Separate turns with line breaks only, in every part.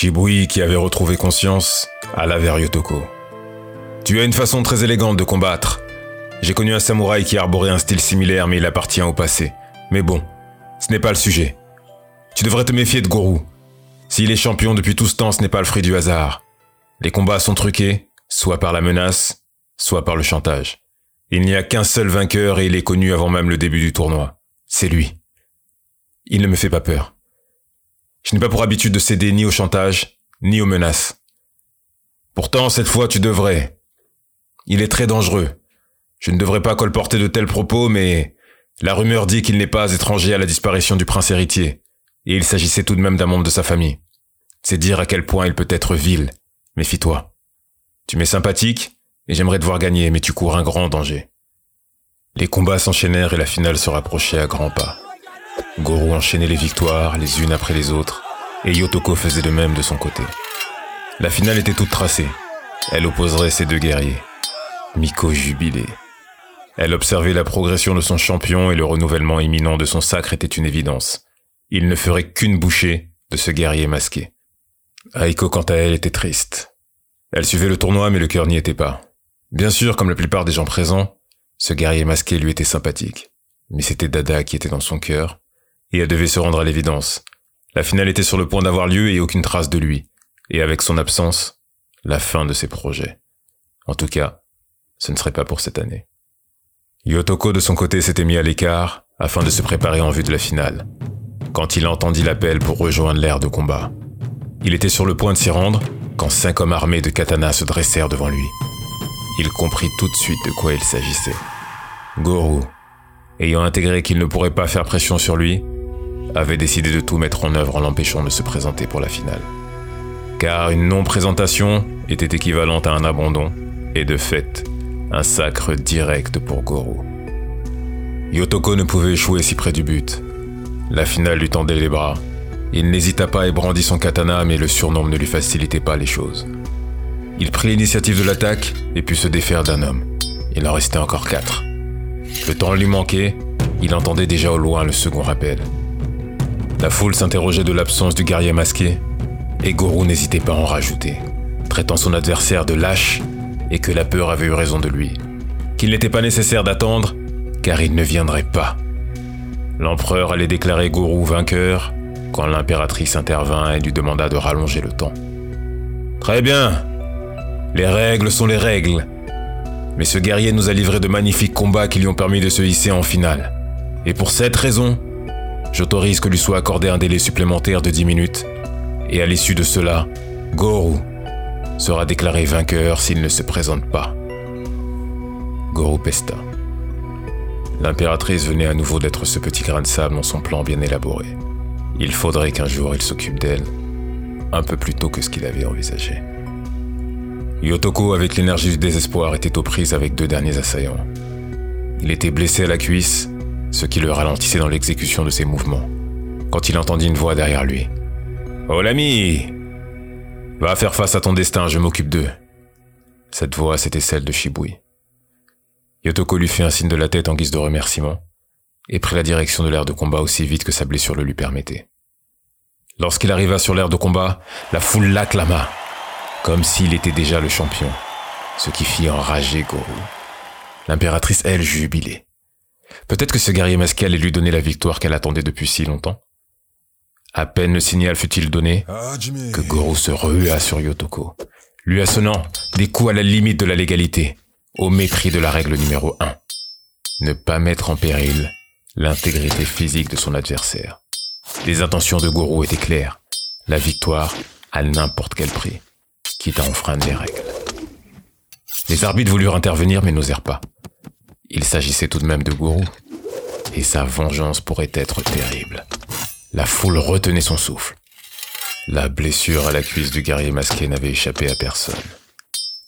Shibui, qui avait retrouvé conscience, alla vers Yotoko. Tu as une façon très élégante de combattre. J'ai connu un samouraï qui arborait un style similaire, mais il appartient au passé. Mais bon, ce n'est pas le sujet. Tu devrais te méfier de Goro. S'il est champion depuis tout ce temps, ce n'est pas le fruit du hasard. Les combats sont truqués, soit par la menace, soit par le chantage. Il n'y a qu'un seul vainqueur et il est connu avant même le début du tournoi. C'est lui. Il ne me fait pas peur. Je n'ai pas pour habitude de céder ni au chantage, ni aux menaces. Pourtant, cette fois, tu devrais. Il est très dangereux. Je ne devrais pas colporter de tels propos, mais la rumeur dit qu'il n'est pas étranger à la disparition du prince héritier, et il s'agissait tout de même d'un membre de sa famille. C'est dire à quel point il peut être vil. Méfie-toi. Tu m'es sympathique, et j'aimerais te voir gagner, mais tu cours un grand danger. Les combats s'enchaînèrent et la finale se rapprochait à grands pas. Goro enchaînait les victoires, les unes après les autres, et Yotoko faisait de même de son côté. La finale était toute tracée. Elle opposerait ces deux guerriers. Miko jubilait. Elle observait la progression de son champion et le renouvellement imminent de son sacre était une évidence. Il ne ferait qu'une bouchée de ce guerrier masqué. Aiko, quant à elle, était triste. Elle suivait le tournoi, mais le cœur n'y était pas. Bien sûr, comme la plupart des gens présents, ce guerrier masqué lui était sympathique. Mais c'était Dada qui était dans son cœur, et elle devait se rendre à l'évidence. La finale était sur le point d'avoir lieu et aucune trace de lui. Et avec son absence, la fin de ses projets. En tout cas, ce ne serait pas pour cette année. Yotoko de son côté s'était mis à l'écart afin de se préparer en vue de la finale. Quand il entendit l'appel pour rejoindre l'aire de combat. Il était sur le point de s'y rendre quand cinq hommes armés de katanas se dressèrent devant lui. Il comprit tout de suite de quoi il s'agissait. Goro, ayant intégré qu'il ne pourrait pas faire pression sur lui, avait décidé de tout mettre en œuvre en l'empêchant de se présenter pour la finale. Car une non-présentation était équivalente à un abandon, et de fait, un sacre direct pour Goro. Yotoko ne pouvait échouer si près du but. La finale lui tendait les bras. Il n'hésita pas et brandit son katana, mais le surnombre ne lui facilitait pas les choses. Il prit l'initiative de l'attaque et put se défaire d'un homme. Il en restait encore quatre. Le temps lui manquait, il entendait déjà au loin le second rappel. La foule s'interrogeait de l'absence du guerrier masqué, et Goro n'hésitait pas à en rajouter, traitant son adversaire de lâche et que la peur avait eu raison de lui, qu'il n'était pas nécessaire d'attendre, car il ne viendrait pas. L'empereur allait déclarer Goro vainqueur quand l'impératrice intervint et lui demanda de rallonger le temps. Très bien, les règles sont les règles. Mais ce guerrier nous a livré de magnifiques combats qui lui ont permis de se hisser en finale. Et pour cette raison, j'autorise que lui soit accordé un délai supplémentaire de 10 minutes. Et à l'issue de cela, Goru sera déclaré vainqueur s'il ne se présente pas. Goru pesta. L'impératrice venait à nouveau d'être ce petit grain de sable dans son plan bien élaboré. Il faudrait qu'un jour il s'occupe d'elle, un peu plus tôt que ce qu'il avait envisagé. Yotoko, avec l'énergie du désespoir, était aux prises avec deux derniers assaillants. Il était blessé à la cuisse, ce qui le ralentissait dans l'exécution de ses mouvements, quand il entendit une voix derrière lui. Oh l'ami Va faire face à ton destin, je m'occupe d'eux. Cette voix, c'était celle de Shibui. Yotoko lui fit un signe de la tête en guise de remerciement, et prit la direction de l'aire de combat aussi vite que sa blessure le lui permettait. Lorsqu'il arriva sur l'aire de combat, la foule l'acclama comme s'il était déjà le champion, ce qui fit enrager Goro. L'impératrice, elle, jubilait. Peut-être que ce guerrier masqué allait lui donner la victoire qu'elle attendait depuis si longtemps. À peine le signal fut-il donné que Goro se rua sur Yotoko, lui assonnant des coups à la limite de la légalité, au mépris de la règle numéro 1. Ne pas mettre en péril l'intégrité physique de son adversaire. Les intentions de Goro étaient claires, la victoire à n'importe quel prix à enfreindre les règles. Les arbitres voulurent intervenir mais n'osèrent pas. Il s'agissait tout de même de Gourou, et sa vengeance pourrait être terrible. La foule retenait son souffle. La blessure à la cuisse du guerrier masqué n'avait échappé à personne.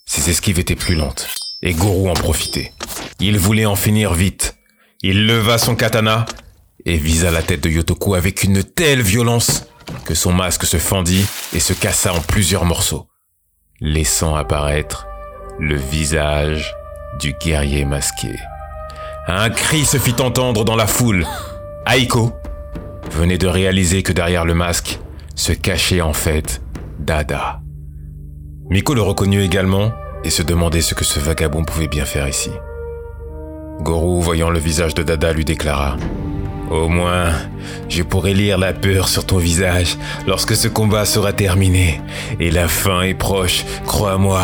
Ses esquives étaient plus lentes, et Gourou en profitait. Il voulait en finir vite. Il leva son katana et visa la tête de Yotoku avec une telle violence que son masque se fendit et se cassa en plusieurs morceaux laissant apparaître le visage du guerrier masqué. Un cri se fit entendre dans la foule. Aiko venait de réaliser que derrière le masque se cachait en fait Dada. Miko le reconnut également et se demandait ce que ce vagabond pouvait bien faire ici. Gorou, voyant le visage de Dada, lui déclara Au moins, je pourrai lire la peur sur ton visage lorsque ce combat sera terminé. Et la fin est proche, crois-moi,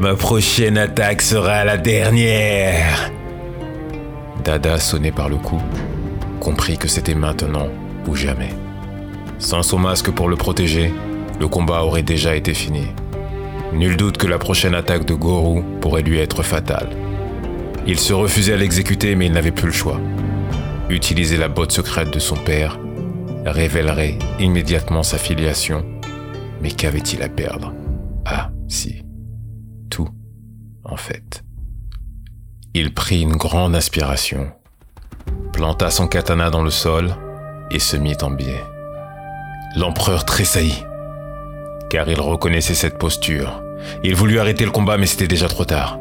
ma prochaine attaque sera la dernière. Dada, sonné par le coup, comprit que c'était maintenant ou jamais. Sans son masque pour le protéger, le combat aurait déjà été fini. Nul doute que la prochaine attaque de Gorou pourrait lui être fatale. Il se refusait à l'exécuter, mais il n'avait plus le choix. Utiliser la botte secrète de son père révélerait immédiatement sa filiation. Mais qu'avait-il à perdre? Ah, si. Tout, en fait. Il prit une grande inspiration, planta son katana dans le sol et se mit en biais. L'empereur tressaillit, car il reconnaissait cette posture. Il voulut arrêter le combat, mais c'était déjà trop tard.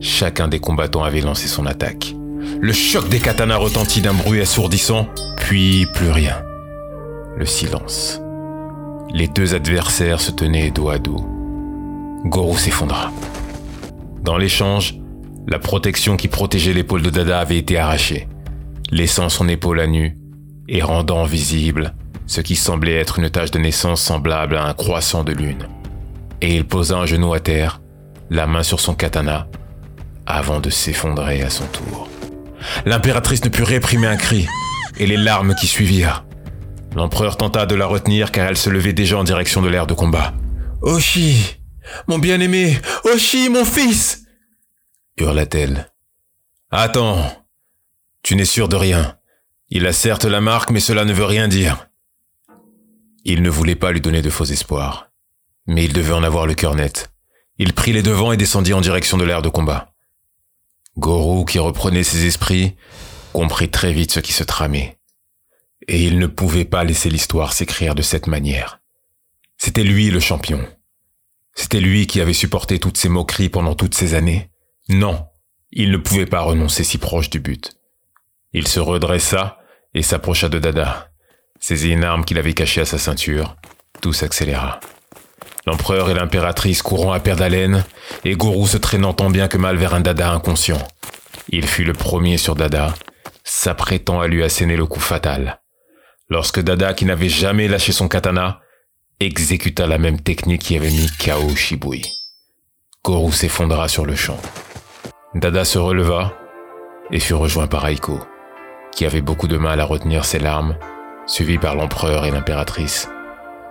Chacun des combattants avait lancé son attaque. Le choc des katanas retentit d'un bruit assourdissant, puis plus rien. Le silence. Les deux adversaires se tenaient dos à dos. Gorou s'effondra. Dans l'échange, la protection qui protégeait l'épaule de Dada avait été arrachée, laissant son épaule à nu et rendant visible ce qui semblait être une tache de naissance semblable à un croissant de lune. Et il posa un genou à terre, la main sur son katana, avant de s'effondrer à son tour. L'impératrice ne put réprimer un cri et les larmes qui suivirent. L'empereur tenta de la retenir car elle se levait déjà en direction de l'air de combat. Oshi, mon bien-aimé, Oshi, mon fils hurla-t-elle. Attends, tu n'es sûr de rien. Il a certes la marque, mais cela ne veut rien dire. Il ne voulait pas lui donner de faux espoirs, mais il devait en avoir le cœur net. Il prit les devants et descendit en direction de l'air de combat. Gorou, qui reprenait ses esprits, comprit très vite ce qui se tramait. Et il ne pouvait pas laisser l'histoire s'écrire de cette manière. C'était lui le champion. C'était lui qui avait supporté toutes ces moqueries pendant toutes ces années. Non, il ne pouvait pas renoncer si proche du but. Il se redressa et s'approcha de Dada, saisit une arme qu'il avait cachée à sa ceinture. Tout s'accéléra. L'empereur et l'impératrice courant à perdre haleine, et Gourou se traînant tant bien que mal vers un Dada inconscient. Il fut le premier sur Dada, s'apprêtant à lui asséner le coup fatal. Lorsque Dada, qui n'avait jamais lâché son katana, exécuta la même technique qui avait mis KO Shibui. Gourou s'effondra sur le champ. Dada se releva et fut rejoint par Aiko, qui avait beaucoup de mal à retenir ses larmes, suivi par l'empereur et l'impératrice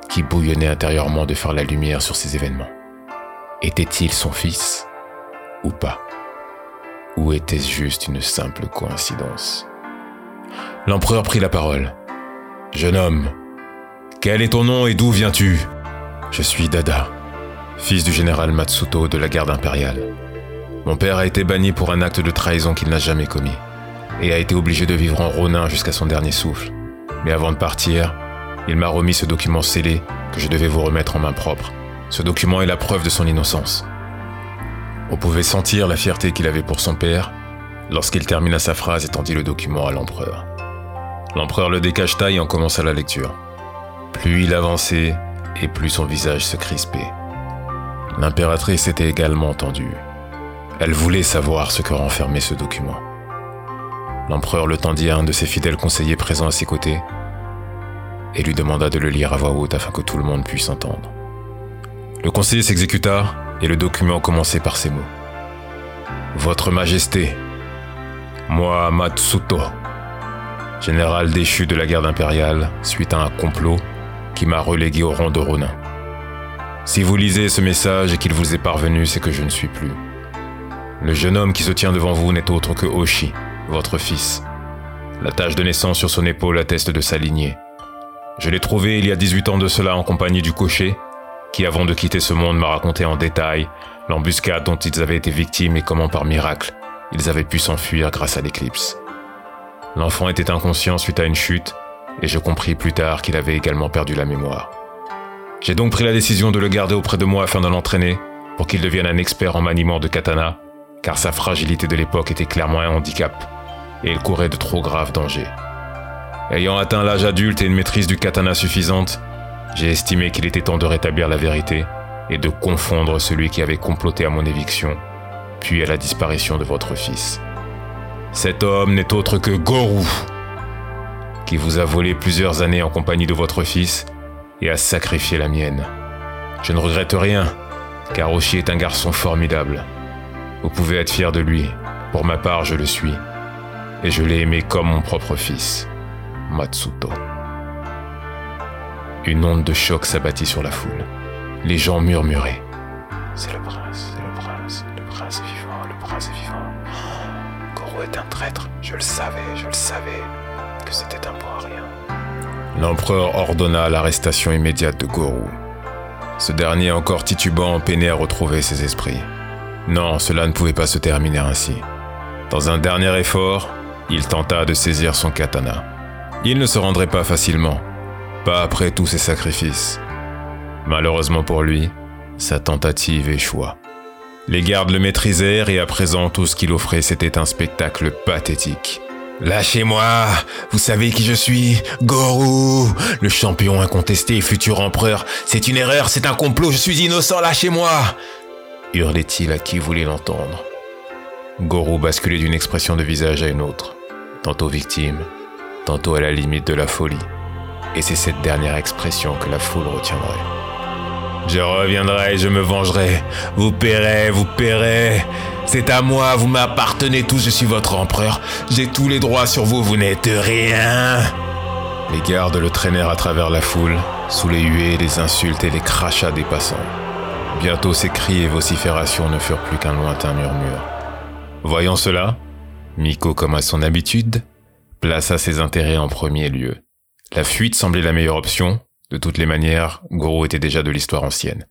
qui bouillonnait intérieurement de faire la lumière sur ces événements. Était-il son fils ou pas? Ou était-ce juste une simple coïncidence? L'empereur prit la parole. Jeune homme, quel est ton nom et d'où viens-tu? Je suis Dada, fils du général Matsuto de la garde impériale. Mon père a été banni pour un acte de trahison qu'il n'a jamais commis, et a été obligé de vivre en Ronin jusqu'à son dernier souffle. Mais avant de partir, il m'a remis ce document scellé que je devais vous remettre en main propre. Ce document est la preuve de son innocence. On pouvait sentir la fierté qu'il avait pour son père lorsqu'il termina sa phrase et tendit le document à l'empereur. L'empereur le décacheta et en commença la lecture. Plus il avançait et plus son visage se crispait. L'impératrice était également tendue. Elle voulait savoir ce que renfermait ce document. L'empereur le tendit à un de ses fidèles conseillers présents à ses côtés et lui demanda de le lire à voix haute afin que tout le monde puisse entendre. Le conseiller s'exécuta et le document commençait par ces mots. Votre Majesté, moi Matsuto, général déchu de la garde impériale suite à un complot qui m'a relégué au rang de Ronin. Si vous lisez ce message et qu'il vous est parvenu, c'est que je ne suis plus. Le jeune homme qui se tient devant vous n'est autre que Oshi, votre fils. La tache de naissance sur son épaule atteste de sa lignée. Je l'ai trouvé il y a 18 ans de cela en compagnie du cocher, qui avant de quitter ce monde m'a raconté en détail l'embuscade dont ils avaient été victimes et comment par miracle ils avaient pu s'enfuir grâce à l'éclipse. L'enfant était inconscient suite à une chute, et je compris plus tard qu'il avait également perdu la mémoire. J'ai donc pris la décision de le garder auprès de moi afin de l'entraîner, pour qu'il devienne un expert en maniement de katana, car sa fragilité de l'époque était clairement un handicap, et il courait de trop graves dangers. Ayant atteint l'âge adulte et une maîtrise du katana suffisante, J'ai estimé qu'il était temps de rétablir la vérité et de confondre celui qui avait comploté à mon éviction, puis à la disparition de votre fils. Cet homme n'est autre que Gorou, qui vous a volé plusieurs années en compagnie de votre fils et a sacrifié la mienne. Je ne regrette rien, car Oshi est un garçon formidable. Vous pouvez être fier de lui. Pour ma part, je le suis. Et je l'ai aimé comme mon propre fils, Matsuto. Une onde de choc s'abattit sur la foule. Les gens murmuraient.
C'est le prince, c'est le prince, le prince est vivant, le prince est vivant. Goro est un traître, je le savais, je le savais, que c'était un bon à rien.
L'empereur ordonna l'arrestation immédiate de Gorou. Ce dernier, encore titubant, peinait à retrouver ses esprits. Non, cela ne pouvait pas se terminer ainsi. Dans un dernier effort, il tenta de saisir son katana. Il ne se rendrait pas facilement, pas après tous ses sacrifices. Malheureusement pour lui, sa tentative échoua. Les gardes le maîtrisèrent et à présent tout ce qu'il offrait c'était un spectacle pathétique. Lâchez-moi Vous savez qui je suis Gorou Le champion incontesté et futur empereur. C'est une erreur, c'est un complot, je suis innocent, lâchez-moi hurlait-il à qui voulait l'entendre. Gorou basculait d'une expression de visage à une autre, tantôt victime, tantôt à la limite de la folie. Et c'est cette dernière expression que la foule retiendrait. Je reviendrai, je me vengerai. Vous paierez, vous paierez. C'est à moi, vous m'appartenez tous, je suis votre empereur. J'ai tous les droits sur vous, vous n'êtes rien. Les gardes le traînèrent à travers la foule, sous les huées, les insultes et les crachats des passants. Bientôt ses cris et vociférations ne furent plus qu'un lointain murmure. Voyant cela, Miko, comme à son habitude, plaça ses intérêts en premier lieu. La fuite semblait la meilleure option, de toutes les manières, Goro était déjà de l'histoire ancienne.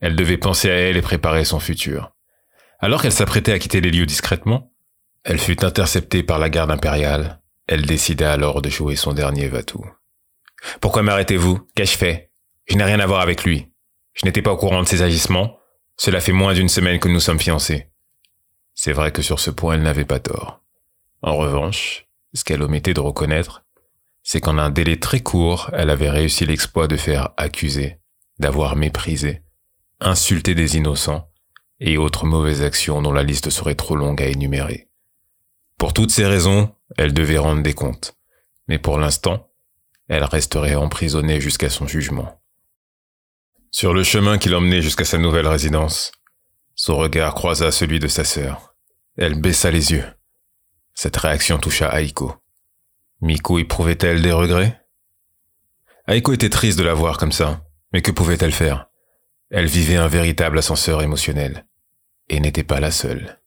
Elle devait penser à elle et préparer son futur. Alors qu'elle s'apprêtait à quitter les lieux discrètement, elle fut interceptée par la garde impériale. Elle décida alors de jouer son dernier Vatou. Pourquoi m'arrêtez-vous? Qu'ai-je fait? Je n'ai rien à voir avec lui. Je n'étais pas au courant de ses agissements. Cela fait moins d'une semaine que nous sommes fiancés. C'est vrai que sur ce point, elle n'avait pas tort. En revanche, ce qu'elle omettait de reconnaître, c'est qu'en un délai très court, elle avait réussi l'exploit de faire accuser, d'avoir méprisé, insulté des innocents et autres mauvaises actions dont la liste serait trop longue à énumérer. Pour toutes ces raisons, elle devait rendre des comptes, mais pour l'instant, elle resterait emprisonnée jusqu'à son jugement. Sur le chemin qui l'emmenait jusqu'à sa nouvelle résidence, son regard croisa celui de sa sœur. Elle baissa les yeux. Cette réaction toucha Aiko. Miko éprouvait-elle des regrets? Aiko était triste de la voir comme ça, mais que pouvait-elle faire? Elle vivait un véritable ascenseur émotionnel, et n'était pas la seule.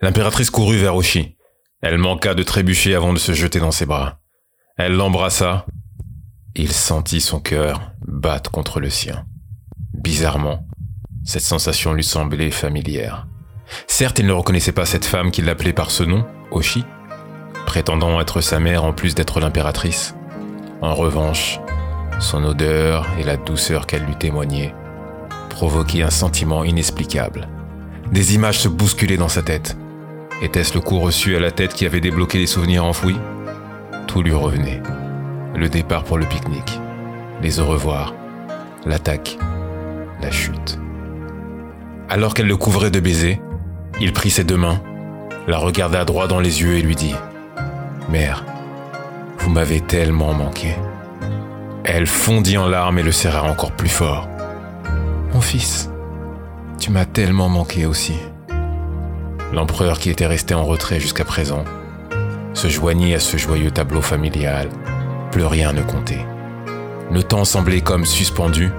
L'impératrice courut vers Oshi. Elle manqua de trébucher avant de se jeter dans ses bras. Elle l'embrassa. Il sentit son cœur battre contre le sien. Bizarrement, cette sensation lui semblait familière. Certes, il ne reconnaissait pas cette femme qui l'appelait par ce nom, Oshi, prétendant être sa mère en plus d'être l'impératrice. En revanche, son odeur et la douceur qu'elle lui témoignait provoquaient un sentiment inexplicable. Des images se bousculaient dans sa tête. Était-ce le coup reçu à la tête qui avait débloqué les souvenirs enfouis? Tout lui revenait. Le départ pour le pique-nique, les au revoir, l'attaque, la chute. Alors qu'elle le couvrait de baisers, il prit ses deux mains, la regarda droit dans les yeux et lui dit ⁇ Mère, vous m'avez tellement manqué. Elle fondit en larmes et le serra encore plus fort. Mon fils, tu m'as tellement manqué aussi. L'empereur qui était resté en retrait jusqu'à présent se joignit à ce joyeux tableau familial. Plus rien ne comptait. Le temps semblait comme suspendu.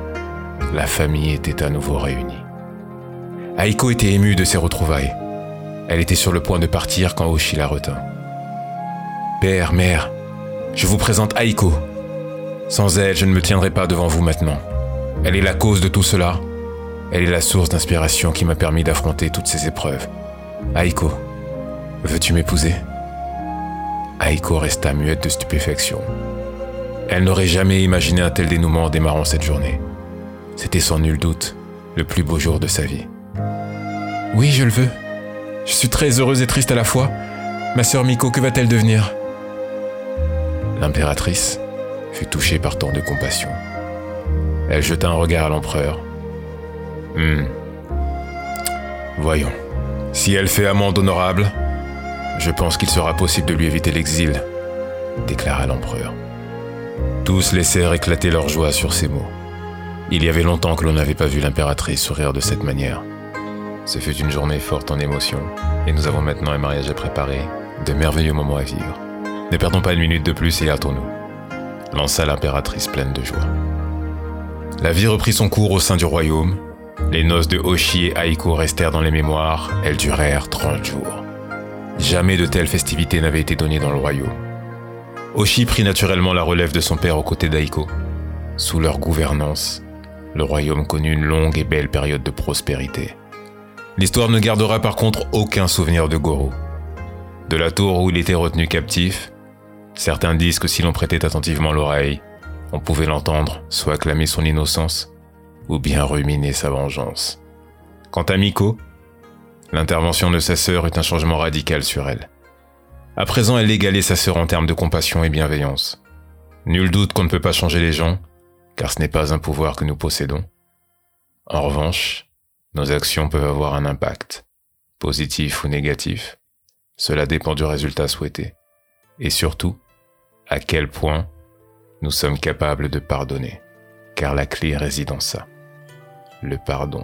La famille était à nouveau réunie. Aiko était émue de ces retrouvailles. Elle était sur le point de partir quand Oshi la retint. Père, mère, je vous présente Aiko. Sans elle, je ne me tiendrai pas devant vous maintenant. Elle est la cause de tout cela. Elle est la source d'inspiration qui m'a permis d'affronter toutes ces épreuves. Aiko, veux-tu m'épouser? Aiko resta muette de stupéfaction. Elle n'aurait jamais imaginé un tel dénouement en démarrant cette journée. C'était sans nul doute le plus beau jour de sa vie. Oui, je le veux. Je suis très heureuse et triste à la fois. Ma sœur Miko, que va-t-elle devenir? L'impératrice fut touchée par tant de compassion. Elle jeta un regard à l'empereur. Hmm. Voyons. Si elle fait amende honorable, je pense qu'il sera possible de lui éviter l'exil, déclara l'empereur. Tous laissèrent éclater leur joie sur ces mots. Il y avait longtemps que l'on n'avait pas vu l'impératrice sourire de cette manière. Ce fut une journée forte en émotions, et nous avons maintenant un mariage à préparer, de merveilleux moments à vivre. Ne perdons pas une minute de plus et hâtons-nous, lança l'impératrice pleine de joie. La vie reprit son cours au sein du royaume. Les noces de Hoshi et Aiko restèrent dans les mémoires, elles durèrent 30 jours. Jamais de telles festivités n'avaient été données dans le royaume. Oshi prit naturellement la relève de son père aux côtés d'Aiko. Sous leur gouvernance, le royaume connut une longue et belle période de prospérité. L'histoire ne gardera par contre aucun souvenir de Goro. De la tour où il était retenu captif, certains disent que si l'on prêtait attentivement l'oreille, on pouvait l'entendre soit clamer son innocence, ou bien ruminer sa vengeance. Quant à Miko, L'intervention de sa sœur est un changement radical sur elle. À présent, elle égalait sa sœur en termes de compassion et bienveillance. Nul doute qu'on ne peut pas changer les gens, car ce n'est pas un pouvoir que nous possédons. En revanche, nos actions peuvent avoir un impact, positif ou négatif. Cela dépend du résultat souhaité. Et surtout, à quel point nous sommes capables de pardonner, car la clé réside en ça, le pardon.